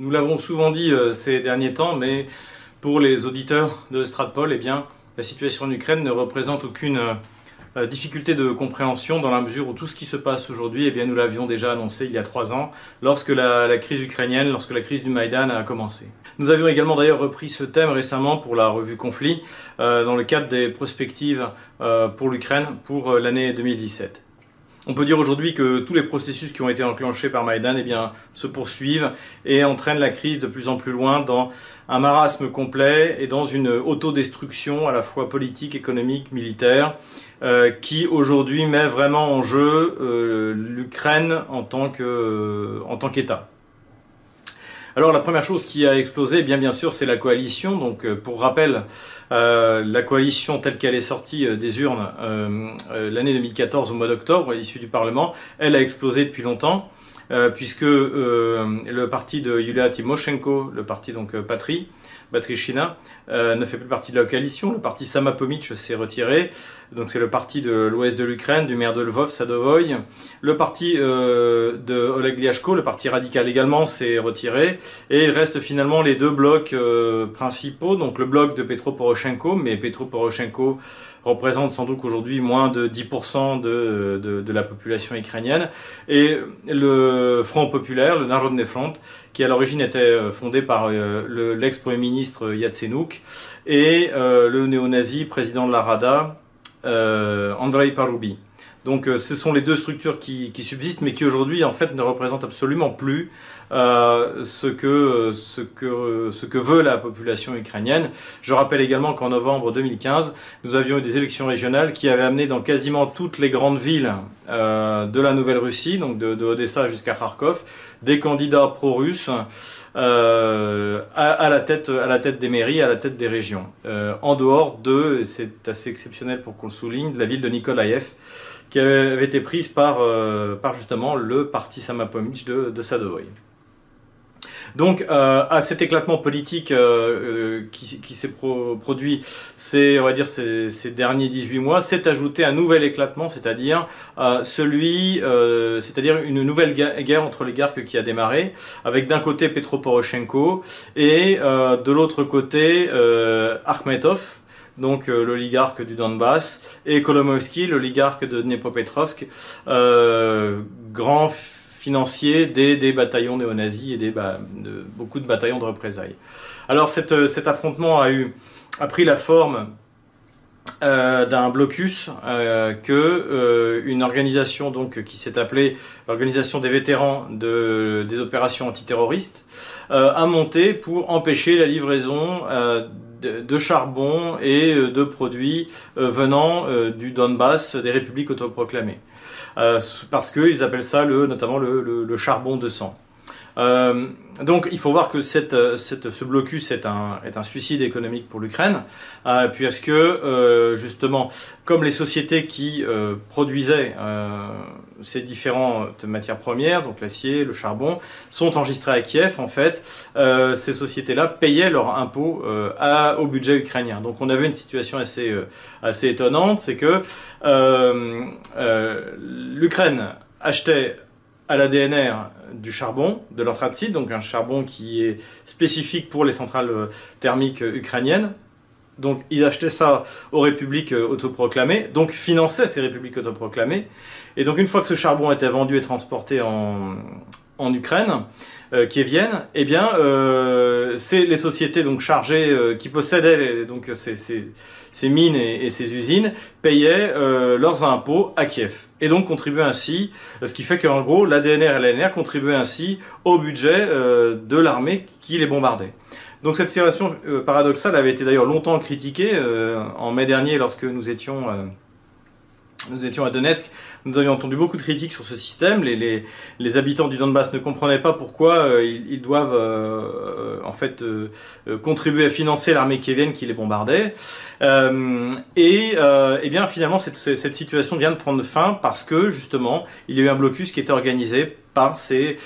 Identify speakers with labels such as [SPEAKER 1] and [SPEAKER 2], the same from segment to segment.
[SPEAKER 1] Nous l'avons souvent dit euh, ces derniers temps, mais pour les auditeurs de Stratpol, eh bien, la situation en Ukraine ne représente aucune euh, difficulté de compréhension dans la mesure où tout ce qui se passe aujourd'hui, eh bien, nous l'avions déjà annoncé il y a trois ans, lorsque la, crise ukrainienne, lorsque la crise du Maïdan a commencé. Nous avions également d'ailleurs repris ce thème récemment pour la revue Conflit, euh, dans le cadre des prospectives pour l'Ukraine pour l'année 2017. On peut dire aujourd'hui que tous les processus qui ont été enclenchés par Maïdan eh se poursuivent et entraînent la crise de plus en plus loin dans un marasme complet et dans une autodestruction à la fois politique, économique, militaire, euh, qui aujourd'hui met vraiment en jeu euh, l'Ukraine en tant qu'État. Alors la première chose qui a explosé, eh bien sûr, c'est la coalition. Donc euh, pour rappel, euh, la coalition telle qu'elle est sortie euh, des urnes l'année 2014 au mois d'octobre, issue du Parlement, elle a explosé depuis longtemps. puisque le parti de Yulia Timoshenko, le parti donc Patrie, Batrichina euh, ne fait plus partie de la coalition. Le parti Samapomitch s'est retiré. Donc c'est le parti de l'ouest de l'Ukraine, du maire de Lvov, Sadovoy. Le parti euh, de Oleg Liashko, le parti radical également, s'est retiré. Et il reste finalement les deux blocs euh, principaux. Donc le bloc de Petro Poroshenko, mais Petro Poroshenko représente sans doute aujourd'hui moins de 10% de, de, la population ukrainienne, et le Front populaire, le Narodny Front, qui à l'origine était euh, fondé par euh, l'ex-premier ministre Yatsenuk, et euh, le néo-nazi président de la Rada, Andrei Paroubi. Donc ce sont les deux structures qui, qui subsistent, mais qui aujourd'hui en fait ne représentent absolument plus euh, ce, que, ce, que, ce que veut la population ukrainienne. Je rappelle également qu'en novembre 2015, nous avions eu des élections régionales qui avaient amené dans quasiment toutes les grandes villes euh, de la Nouvelle-Russie, donc de, de Odessa jusqu'à Kharkov, des candidats pro-russes euh, à, à, la tête, à la tête des mairies, à la tête des régions. Euh, en dehors de, c'est assez exceptionnel pour qu'on souligne, la ville de Nikolaïev, qui avait été prise par, euh, par justement le parti Samapomich de, de Sadovoy. Donc, euh, à cet éclatement politique euh, euh, qui, s'est produit, c'est, on va dire, ces, ces, derniers 18 mois, s'est ajouté un nouvel éclatement, c'est-à-dire celui, c'est-à-dire une nouvelle guerre entre les garques qui a démarré, avec d'un côté Petro Poroshenko et de l'autre côté Akhmetov, donc l'oligarque du Donbass, et Kolomoïski, l'oligarque de Dnepropetrovsk, grand financiers des, bataillons néo-nazis et de, beaucoup de bataillons de représailles. Alors cette, euh, cet affrontement a, eu, a pris la forme euh, d'un blocus euh, que euh, une organisation qui s'est appelée l'organisation des vétérans de, des opérations antiterroristes euh, a monté pour empêcher la livraison de, charbon et de produits venant du Donbass des républiques autoproclamées. Euh, parce qu'ils appellent ça le, notamment le charbon de sang. Euh, donc il faut voir que cette, cette, ce blocus est un, est un suicide économique pour l'Ukraine, euh, puisque euh, justement, comme les sociétés qui euh, produisaient euh, ces différentes matières premières, donc l'acier, le charbon, sont enregistrées à Kiev, en fait, euh, ces sociétés-là payaient leurs impôts à, au budget ukrainien. Donc on avait une situation assez, assez étonnante, c'est que l'Ukraine achetait à la DNR du charbon, de l'anthracite, donc un charbon qui est spécifique pour les centrales euh, thermiques euh, ukrainiennes. Donc ils achetaient ça aux républiques euh, autoproclamées, donc finançaient ces républiques autoproclamées. Et donc une fois que ce charbon était vendu et transporté en, en Ukraine, euh, viennent, eh bien, euh, c'est les sociétés donc chargées qui possédaient donc ces, mines et, ces usines payaient leurs impôts à Kiev et donc contribuer ainsi, ce qui fait qu'en gros, l'ADNR et l'ANR contribuaient ainsi au budget euh, de l'armée qui les bombardait. Donc cette situation euh, paradoxale avait été d'ailleurs longtemps critiquée euh, en mai dernier lorsque nous étions nous étions à Donetsk, nous avions entendu beaucoup de critiques sur ce système. Les, habitants du Donbass ne comprenaient pas pourquoi euh, ils, doivent euh, en fait euh, contribuer à financer l'armée kievienne qui les bombardait. et eh bien finalement cette, situation vient de prendre fin parce que justement il y a eu un blocus qui était organisé par ces,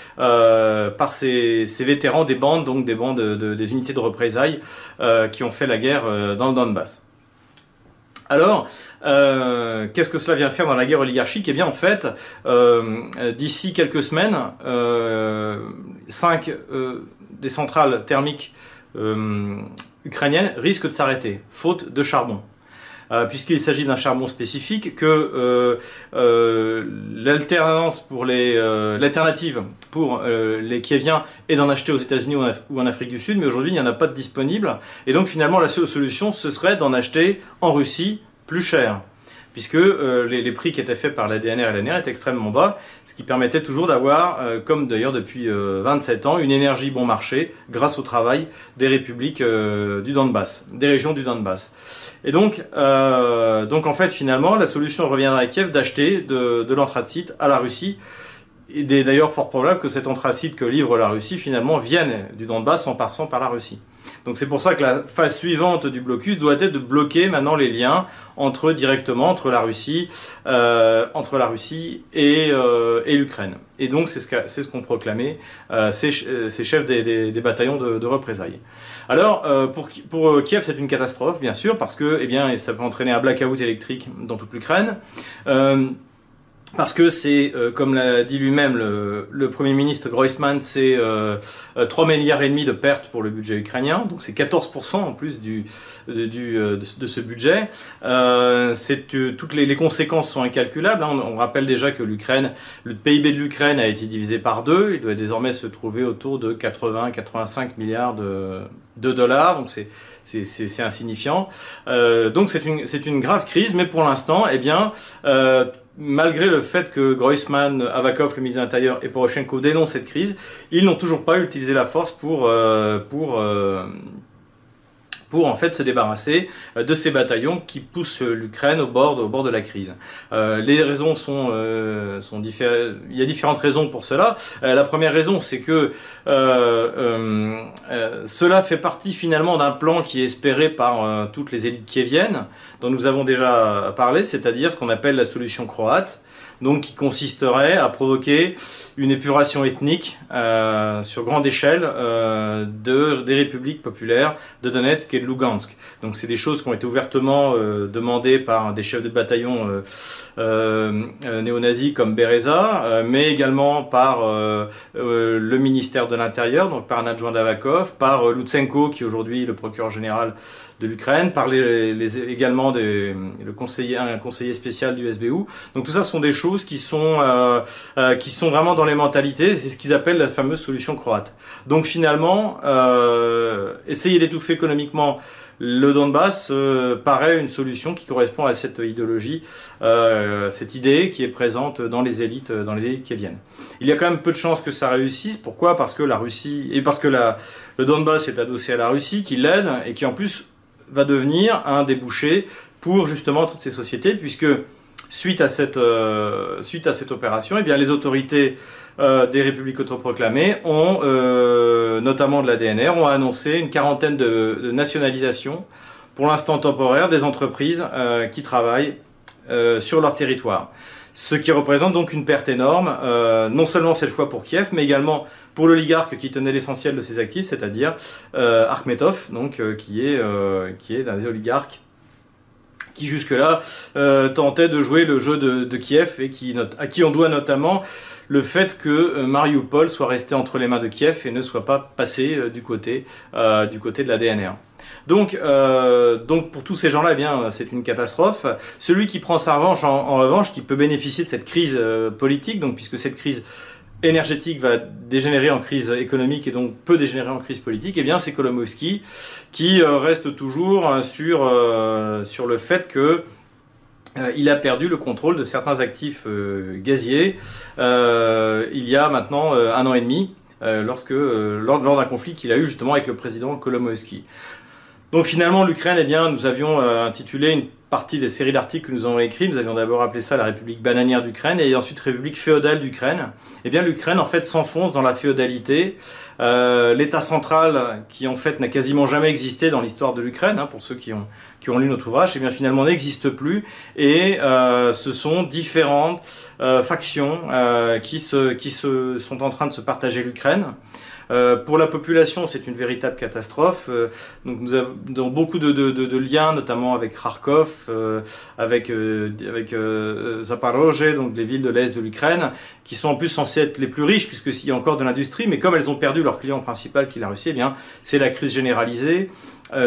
[SPEAKER 1] vétérans des bandes, donc des bandes de, de, des unités de représailles qui ont fait la guerre dans le Donbass. Alors, euh, qu'est-ce que cela vient faire dans la guerre oligarchique? Eh bien, en fait, euh, d'ici quelques semaines, euh, cinq des centrales thermiques ukrainiennes risquent de s'arrêter, faute de charbon. Euh, puisqu'il s'agit d'un charbon spécifique, que euh, euh, l'alternance pour l'alternative pour les Kieviens est d'en acheter aux États-Unis ou en Afrique du Sud, mais aujourd'hui il n'y en a pas de disponible, et donc finalement la seule solution ce serait d'en acheter en Russie plus cher puisque les, prix qui étaient faits par la DNR et l'ANR étaient extrêmement bas, ce qui permettait toujours d'avoir, comme d'ailleurs depuis 27 euh, ans, une énergie bon marché grâce au travail des républiques du Donbass, des régions du Donbass. Et donc, donc en fait, finalement, la solution reviendra à Kiev d'acheter de, de l'anthracite à la Russie. Il est d'ailleurs fort probable que cet anthracite que livre la Russie, finalement, vienne du Donbass en passant par la Russie. Donc c'est pour ça que la phase suivante du blocus doit être de bloquer maintenant les liens entre directement entre la Russie, euh, entre la Russie et, euh, et l'Ukraine. Et donc c'est ce qu'ont ce proclamé euh, ces, ces, chefs des, bataillons de, représailles. Alors pour, pour Kiev c'est une catastrophe bien sûr parce que eh ça peut entraîner un blackout électrique dans toute l'Ukraine. Euh, parce que c'est, euh, comme l'a dit lui-même le, le, Premier ministre Groisman, c'est euh, 3 euh, milliards et demi de pertes pour le budget ukrainien, donc c'est 14% en plus du, de, du, euh, de, ce budget. Euh, c'est toutes les, les, conséquences sont incalculables. Hein. On, on, rappelle déjà que l'Ukraine, le PIB de l'Ukraine a été divisé par deux. Il doit désormais se trouver autour de 80-85 milliards de, de dollars, donc c'est c'est insignifiant. Euh, donc c'est une, une grave crise, mais pour l'instant, eh bien, euh, malgré le fait que Groisman, Avakov, le ministre de l'Intérieur, et Poroshenko dénoncent cette crise, ils n'ont toujours pas utilisé la force pour, euh, pour, euh, pour en fait se débarrasser euh, de ces bataillons qui poussent l'Ukraine au bord, de la crise. Euh, les raisons sont, euh, différentes. Il y a différentes raisons pour cela. Euh, la première raison, c'est que euh, cela fait partie finalement d'un plan qui est espéré par toutes les élites qui viennent, dont nous avons déjà parlé, c'est-à-dire ce qu'on appelle la solution croate donc qui consisterait à provoquer une épuration ethnique euh, sur grande échelle euh, de, des républiques populaires de Donetsk et de Lugansk. Donc c'est des choses qui ont été ouvertement euh, demandées par des chefs de bataillon euh, euh, néo-nazis comme Bereza, mais également par le ministère de l'Intérieur, donc par un adjoint d'Avakov, par Lutsenko qui est aujourd'hui le procureur général de l'Ukraine, par les, les, également des, le conseiller, un conseiller spécial du SBU. Donc tout ça sont des choses qui sont, euh, euh, qui sont vraiment dans les mentalités, c'est ce qu'ils appellent la fameuse solution croate. Donc finalement, euh, essayer d'étouffer économiquement le Donbass euh, paraît une solution qui correspond à cette idéologie, euh, cette idée qui est présente dans les élites, dans les élites qui viennent. Il y a quand même peu de chances que ça réussisse. Pourquoi? Parce que la Russie et parce que la, le Donbass est adossé à la Russie, qui l'aide et qui en plus va devenir un débouché pour justement toutes ces sociétés, puisque suite à cette, euh, opération, eh bien, les autorités euh, des républiques autoproclamées ont, euh, notamment de la DNR, ont annoncé une quarantaine de, nationalisations, pour l'instant temporaires, des entreprises qui travaillent sur leur territoire. Ce qui représente donc une perte énorme, euh, non seulement cette fois pour Kiev, mais également pour l'oligarque qui tenait l'essentiel de ses actifs, c'est-à-dire euh, donc euh, qui est euh, qui est un des oligarques qui jusque-là tentait de jouer le jeu de, Kiev et qui à qui on doit notamment le fait que Mariupol soit resté entre les mains de Kiev et ne soit pas passé du côté du côté de la DNR. Donc, euh, donc pour tous ces gens-là, eh bien, c'est une catastrophe. Celui qui prend sa revanche, en, revanche, qui peut bénéficier de cette crise euh, politique, donc puisque cette crise énergétique va dégénérer en crise économique et donc peut dégénérer en crise politique, eh bien c'est Kolomowski qui euh, reste toujours euh, sur, euh, sur le fait que euh, il a perdu le contrôle de certains actifs gaziers il y a maintenant un an et demi, lorsque lors, lors d'un conflit qu'il a eu justement avec le président Kolomowski. Donc finalement, l'Ukraine, eh bien, nous avions euh, intitulé une partie des séries d'articles que nous avons écrits. Nous avions d'abord appelé ça la République bananière d'Ukraine et ensuite République féodale d'Ukraine. Eh bien, l'Ukraine, en fait, s'enfonce dans la féodalité. Euh, L'État central, qui en fait n'a quasiment jamais existé dans l'histoire de l'Ukraine, hein, pour ceux qui ont, lu notre ouvrage, eh bien finalement n'existe plus. Et euh, ce sont différentes factions qui, se, qui se, sont en train de se partager l'Ukraine. Euh, pour la population, c'est une véritable catastrophe. Euh, donc nous avons beaucoup de, de, de, de, liens, notamment avec Kharkov, Kharkov, avec, avec Zaporozhye, donc les villes de l'est de l'Ukraine, qui sont en plus censées être les plus riches, puisqu'il y a encore de l'industrie, mais comme elles ont perdu leur client principal qui est la Russie, eh bien, c'est la crise généralisée.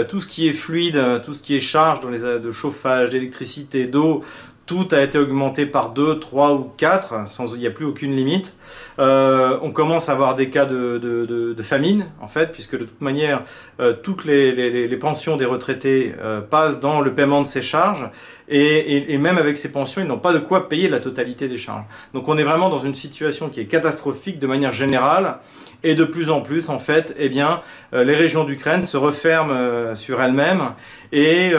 [SPEAKER 1] tout ce qui est fluide, tout ce qui est charge dans les, de chauffage, d'électricité, d'eau, tout a été augmenté par 2, 3 ou 4, sans, il n'y a plus aucune limite. Euh, on commence à avoir des cas de, de, famine, en fait, puisque de toute manière, euh, toutes les, les, pensions des retraités euh, passent dans le paiement de ces charges, et, et même avec ces pensions, ils n'ont pas de quoi payer la totalité des charges. Donc on est vraiment dans une situation qui est catastrophique de manière générale, et de plus en plus, en fait, eh bien, euh, les régions d'Ukraine se referment euh, sur elles-mêmes, et,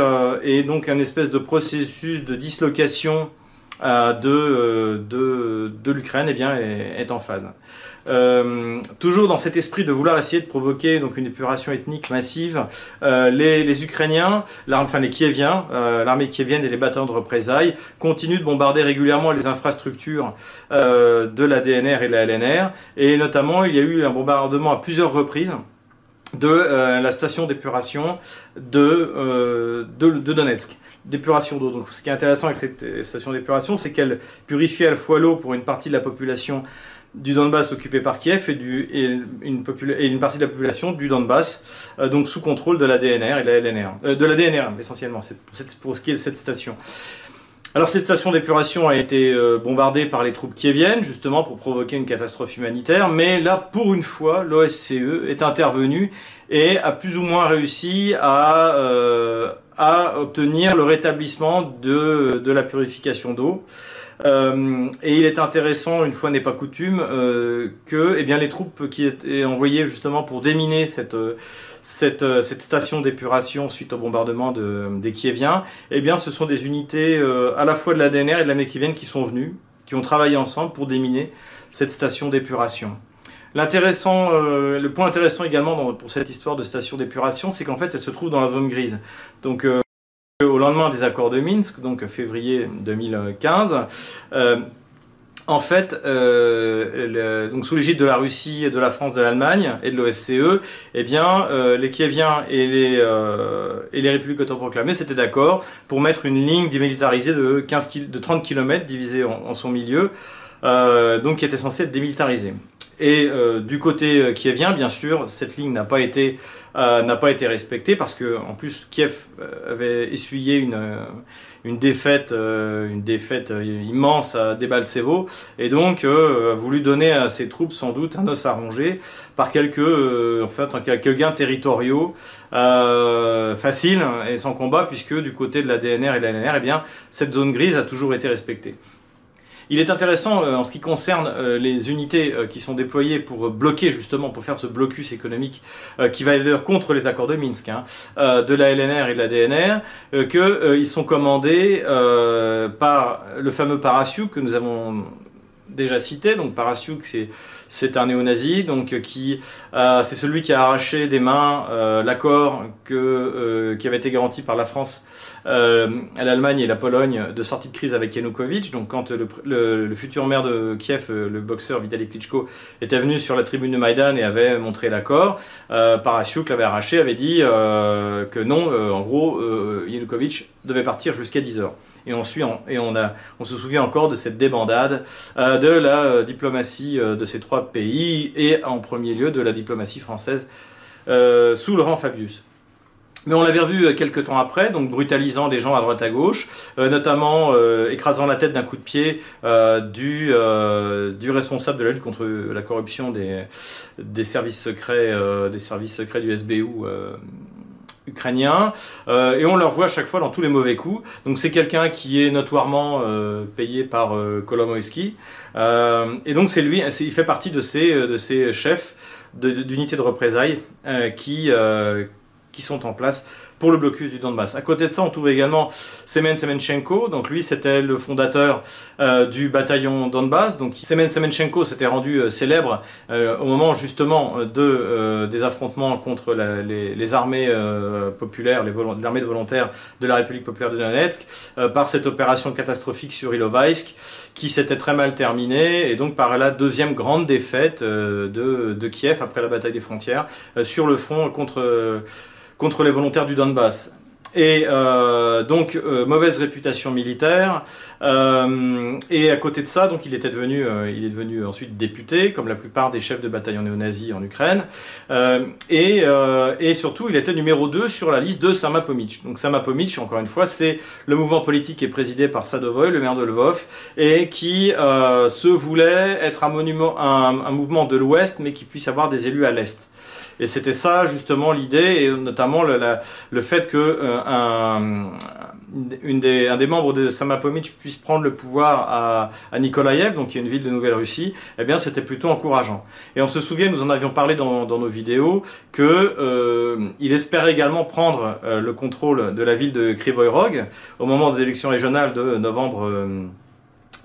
[SPEAKER 1] et donc un espèce de processus de dislocation euh, de, euh, de, de l'Ukraine eh bien, est, en phase. Euh, toujours dans cet esprit de vouloir essayer de provoquer donc une épuration ethnique massive, euh, les, les, Ukrainiens, enfin les Kieviens, euh, l'armée kievienne et les bataillons de représailles continuent de bombarder régulièrement les infrastructures de la DNR et de la LNR, et notamment il y a eu un bombardement à plusieurs reprises de la station d'épuration de, de, de Donetsk d'épuration d'eau. Donc ce qui est intéressant avec cette station d'épuration, c'est qu'elle purifie à la fois l'eau pour une partie de la population du Donbass occupée par Kiev et, du, et, une, et une, partie de la population du Donbass, euh, donc sous contrôle de la DNR et de la LNR. Euh, de la DNR essentiellement, pour, pour, ce qui est de cette station. Alors cette station d'épuration a été euh, bombardée par les troupes kieviennes, justement pour provoquer une catastrophe humanitaire, mais là, pour une fois, l'OSCE est intervenu et a plus ou moins réussi à, euh, à obtenir le rétablissement de, de la purification d'eau. Euh, et il est intéressant, une fois n'est pas coutume, euh, que eh bien, les troupes qui étaient envoyées justement pour déminer cette, cette, cette station d'épuration suite au bombardement de, des Kieviens, eh bien, ce sont des unités euh, à la fois de la DNR et de la kievienne qui sont venues, qui ont travaillé ensemble pour déminer cette station d'épuration. L'intéressant, euh, le point intéressant également pour cette histoire de station d'épuration, c'est qu'en fait, elle se trouve dans la zone grise. Donc, euh, au lendemain des accords de Minsk, donc février 2015, euh, en fait, donc sous l'égide de la Russie, de la France, de l'Allemagne et de l'OSCE, eh bien, les Kieviens et les, et les républiques autoproclamées s'étaient d'accord pour mettre une ligne démilitarisée de, 15 de 30 km divisée en, en son milieu, donc qui était censée être démilitarisée. Et euh, du côté euh, kievien, bien sûr, cette ligne n'a pas été euh, n'a pas été respectée parce que en plus Kiev euh, avait essuyé une une défaite une défaite immense à Debaltsevo et donc a voulu donner à ses troupes sans doute un os à ronger par quelques en fait quelques gains territoriaux faciles et sans combat puisque du côté de la DNR et de la LNR, eh bien cette zone grise a toujours été respectée. Il est intéressant euh, en ce qui concerne euh, les unités euh, qui sont déployées pour bloquer justement, pour faire ce blocus économique qui va d'ailleurs contre les accords de Minsk, hein, de la LNR et de la DNR, qu'ils sont commandés par le fameux Parasiuk que nous avons déjà cité. Donc Parasiuk, c'est c'est un néo-nazi, donc qui euh, c'est celui qui a arraché des mains euh, l'accord que euh, qui avait été garanti par la France à l'Allemagne et la Pologne de sortie de crise avec Yanukovych. Donc quand le, futur maire de Kiev, le boxeur Vitaly Klitschko, était venu sur la tribune de Maïdan et avait montré l'accord, Parasiuk l'avait arraché, avait dit que non, en gros, Yanukovych devait partir jusqu'à 10 heures et on, suit et on, a, on se souvient encore de cette débandade euh, de la euh, diplomatie euh, de ces trois pays et en premier lieu de la diplomatie française sous Laurent Fabius. Mais on l'avait revu quelques temps après, donc brutalisant des gens à droite à gauche, notamment écrasant la tête d'un coup de pied du, responsable de la lutte contre la corruption des, des services secrets, des services secrets du SBU ukrainiens euh, et on leur voit à chaque fois dans tous les mauvais coups. Donc c'est quelqu'un qui est notoirement euh, payé par euh, euh, et donc c'est lui, il fait partie de ces de ces chefs d'unités de, de, représailles qui qui sont en place pour le blocus du Donbass. À côté de ça, on trouve également Semen Semenchenko. Donc lui, c'était le fondateur euh, du bataillon Donbass. Donc Semen Semenchenko s'était rendu euh, célèbre euh, au moment justement de des affrontements contre la, les, les, armées populaires, l'armée de volontaires de la République populaire de Donetsk, par cette opération catastrophique sur Ilovaisk, qui s'était très mal terminée, et donc par la deuxième grande défaite de, de Kiev après la bataille des frontières sur le front contre contre les volontaires du Donbass. et euh, donc euh, mauvaise réputation militaire. Euh, et à côté de ça, donc il était devenu, il est devenu ensuite député, comme la plupart des chefs de bataillon néo-nazis en Ukraine. et, et surtout, il était numéro 2 sur la liste de Samapomitch. Donc Samapomitch, encore une fois, c'est le mouvement politique qui est présidé par Sadovoy, le maire de Lvov, et qui se voulait être un monument, un mouvement de l'Ouest, mais qui puisse avoir des élus à l'Est. Et c'était ça justement l'idée, et notamment le, le fait que euh, un, une des, un des membres de Samapomitch puisse prendre le pouvoir à, à Nikolaïev, donc qui est une ville de Nouvelle-Russie, eh bien c'était plutôt encourageant. Et on se souvient, nous en avions parlé dans, dans nos vidéos, que euh, il espérait également prendre euh, le contrôle de la ville de Krivoy Rog au moment des élections régionales de novembre.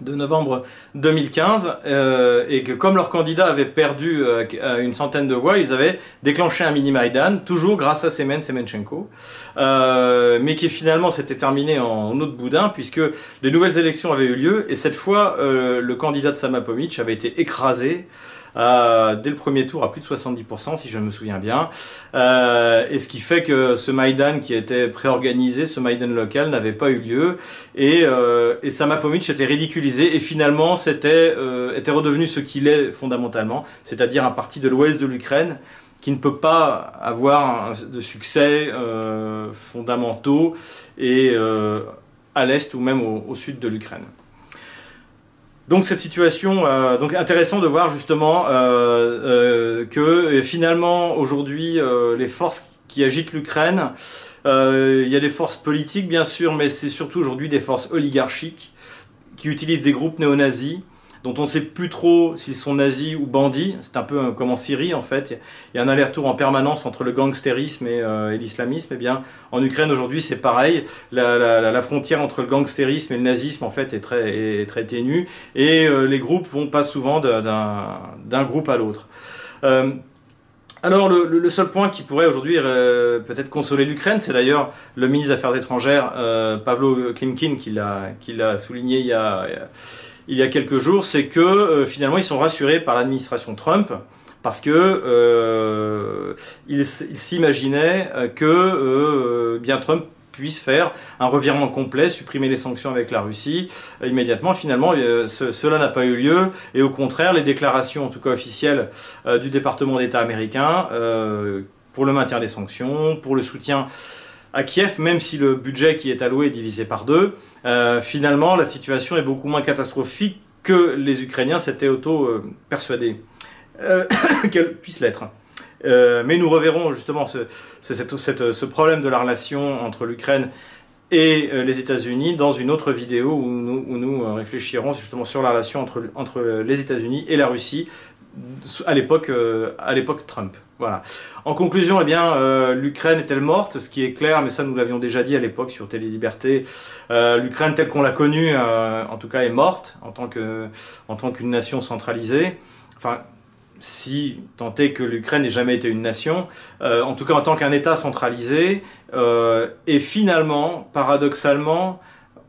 [SPEAKER 1] Euh, de novembre 2015 euh, et que comme leur candidat avait perdu euh, une centaine de voix, ils avaient déclenché un mini Maïdan, toujours grâce à Semen Semenchenko, euh, mais qui finalement s'était terminé en autre boudin puisque les nouvelles élections avaient eu lieu et cette fois le candidat de Samapomitch avait été écrasé euh, dès le premier tour à plus de 70%, si je me souviens bien. Euh, et ce qui fait que ce Maïdan qui était préorganisé, ce Maïdan local, n'avait pas eu lieu. Et, euh, et était ridiculisé. Et finalement, c'était euh, était redevenu ce qu'il est fondamentalement, c'est-à-dire un parti de l'ouest de l'Ukraine qui ne peut pas avoir de succès fondamentaux et à l'est ou même au sud de l'Ukraine. Donc cette situation, euh, donc intéressant de voir justement euh, euh, que finalement aujourd'hui les forces qui agitent l'Ukraine, il y a des forces politiques bien sûr, mais c'est surtout aujourd'hui des forces oligarchiques qui utilisent des groupes néo-nazis dont on ne sait plus trop s'ils sont nazis ou bandits. C'est un peu comme en Syrie en fait. Il y a un aller-retour en permanence entre le gangstérisme et, euh, l'islamisme. Et eh bien, en Ukraine aujourd'hui, c'est pareil. La, frontière entre le gangstérisme et le nazisme en fait est très, ténue et euh, les groupes vont pas souvent d'un groupe à l'autre. Euh, alors le, seul point qui pourrait aujourd'hui peut-être consoler l'Ukraine, c'est d'ailleurs le ministre des Affaires étrangères Pavlo Klimkin qui l'a souligné il y a il y a quelques jours, c'est que euh, finalement ils sont rassurés par l'administration Trump parce que euh, ils s'imaginaient euh, que bien Trump puisse faire un revirement complet, supprimer les sanctions avec la Russie immédiatement. Finalement, cela n'a pas eu lieu et au contraire, les déclarations, en tout cas officielles, du département d'État américain pour le maintien des sanctions, pour le soutien à Kiev, même si le budget qui est alloué est divisé par deux, euh, finalement la situation est beaucoup moins catastrophique que les Ukrainiens s'étaient auto-persuadés euh, qu'elle puisse l'être. Euh, mais nous reverrons justement ce, problème de la relation entre l'Ukraine et les États-Unis dans une autre vidéo où nous, réfléchirons justement sur la relation entre, entre les États-Unis et la Russie à l'époque à l'époque Trump. Voilà. En conclusion, eh bien, euh, l'Ukraine est-elle morte? Ce qui est clair, mais ça nous l'avions déjà dit à l'époque sur Télé Liberté. Euh, L'Ukraine telle qu'on l'a connue, euh, en tout cas, est morte en tant que en tant qu'une nation centralisée. Enfin, si tant est que l'Ukraine n'ait jamais été une nation, en tout cas en tant qu'un État centralisé. et finalement, paradoxalement,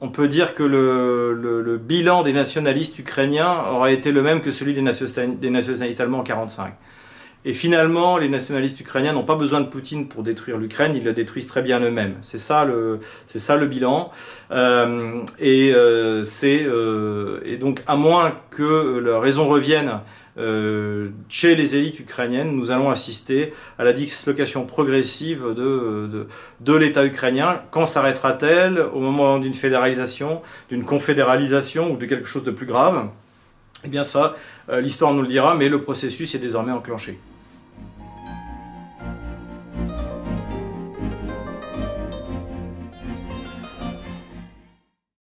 [SPEAKER 1] on peut dire que le, bilan des nationalistes ukrainiens aurait été le même que celui des nationalistes allemands en 1945. Et finalement, les nationalistes ukrainiens n'ont pas besoin de Poutine pour détruire l'Ukraine, ils le détruisent très bien eux-mêmes. C'est ça le, c'est ça le bilan. Euh, et euh, c'est euh, et donc à moins que la raison revienne chez les élites ukrainiennes, nous allons assister à la dislocation progressive de, de, de l'État ukrainien. Quand s'arrêtera-t-elle? Au moment d'une fédéralisation, d'une confédéralisation ou de quelque chose de plus grave? Eh bien ça, l'histoire nous le dira, mais le processus est désormais enclenché.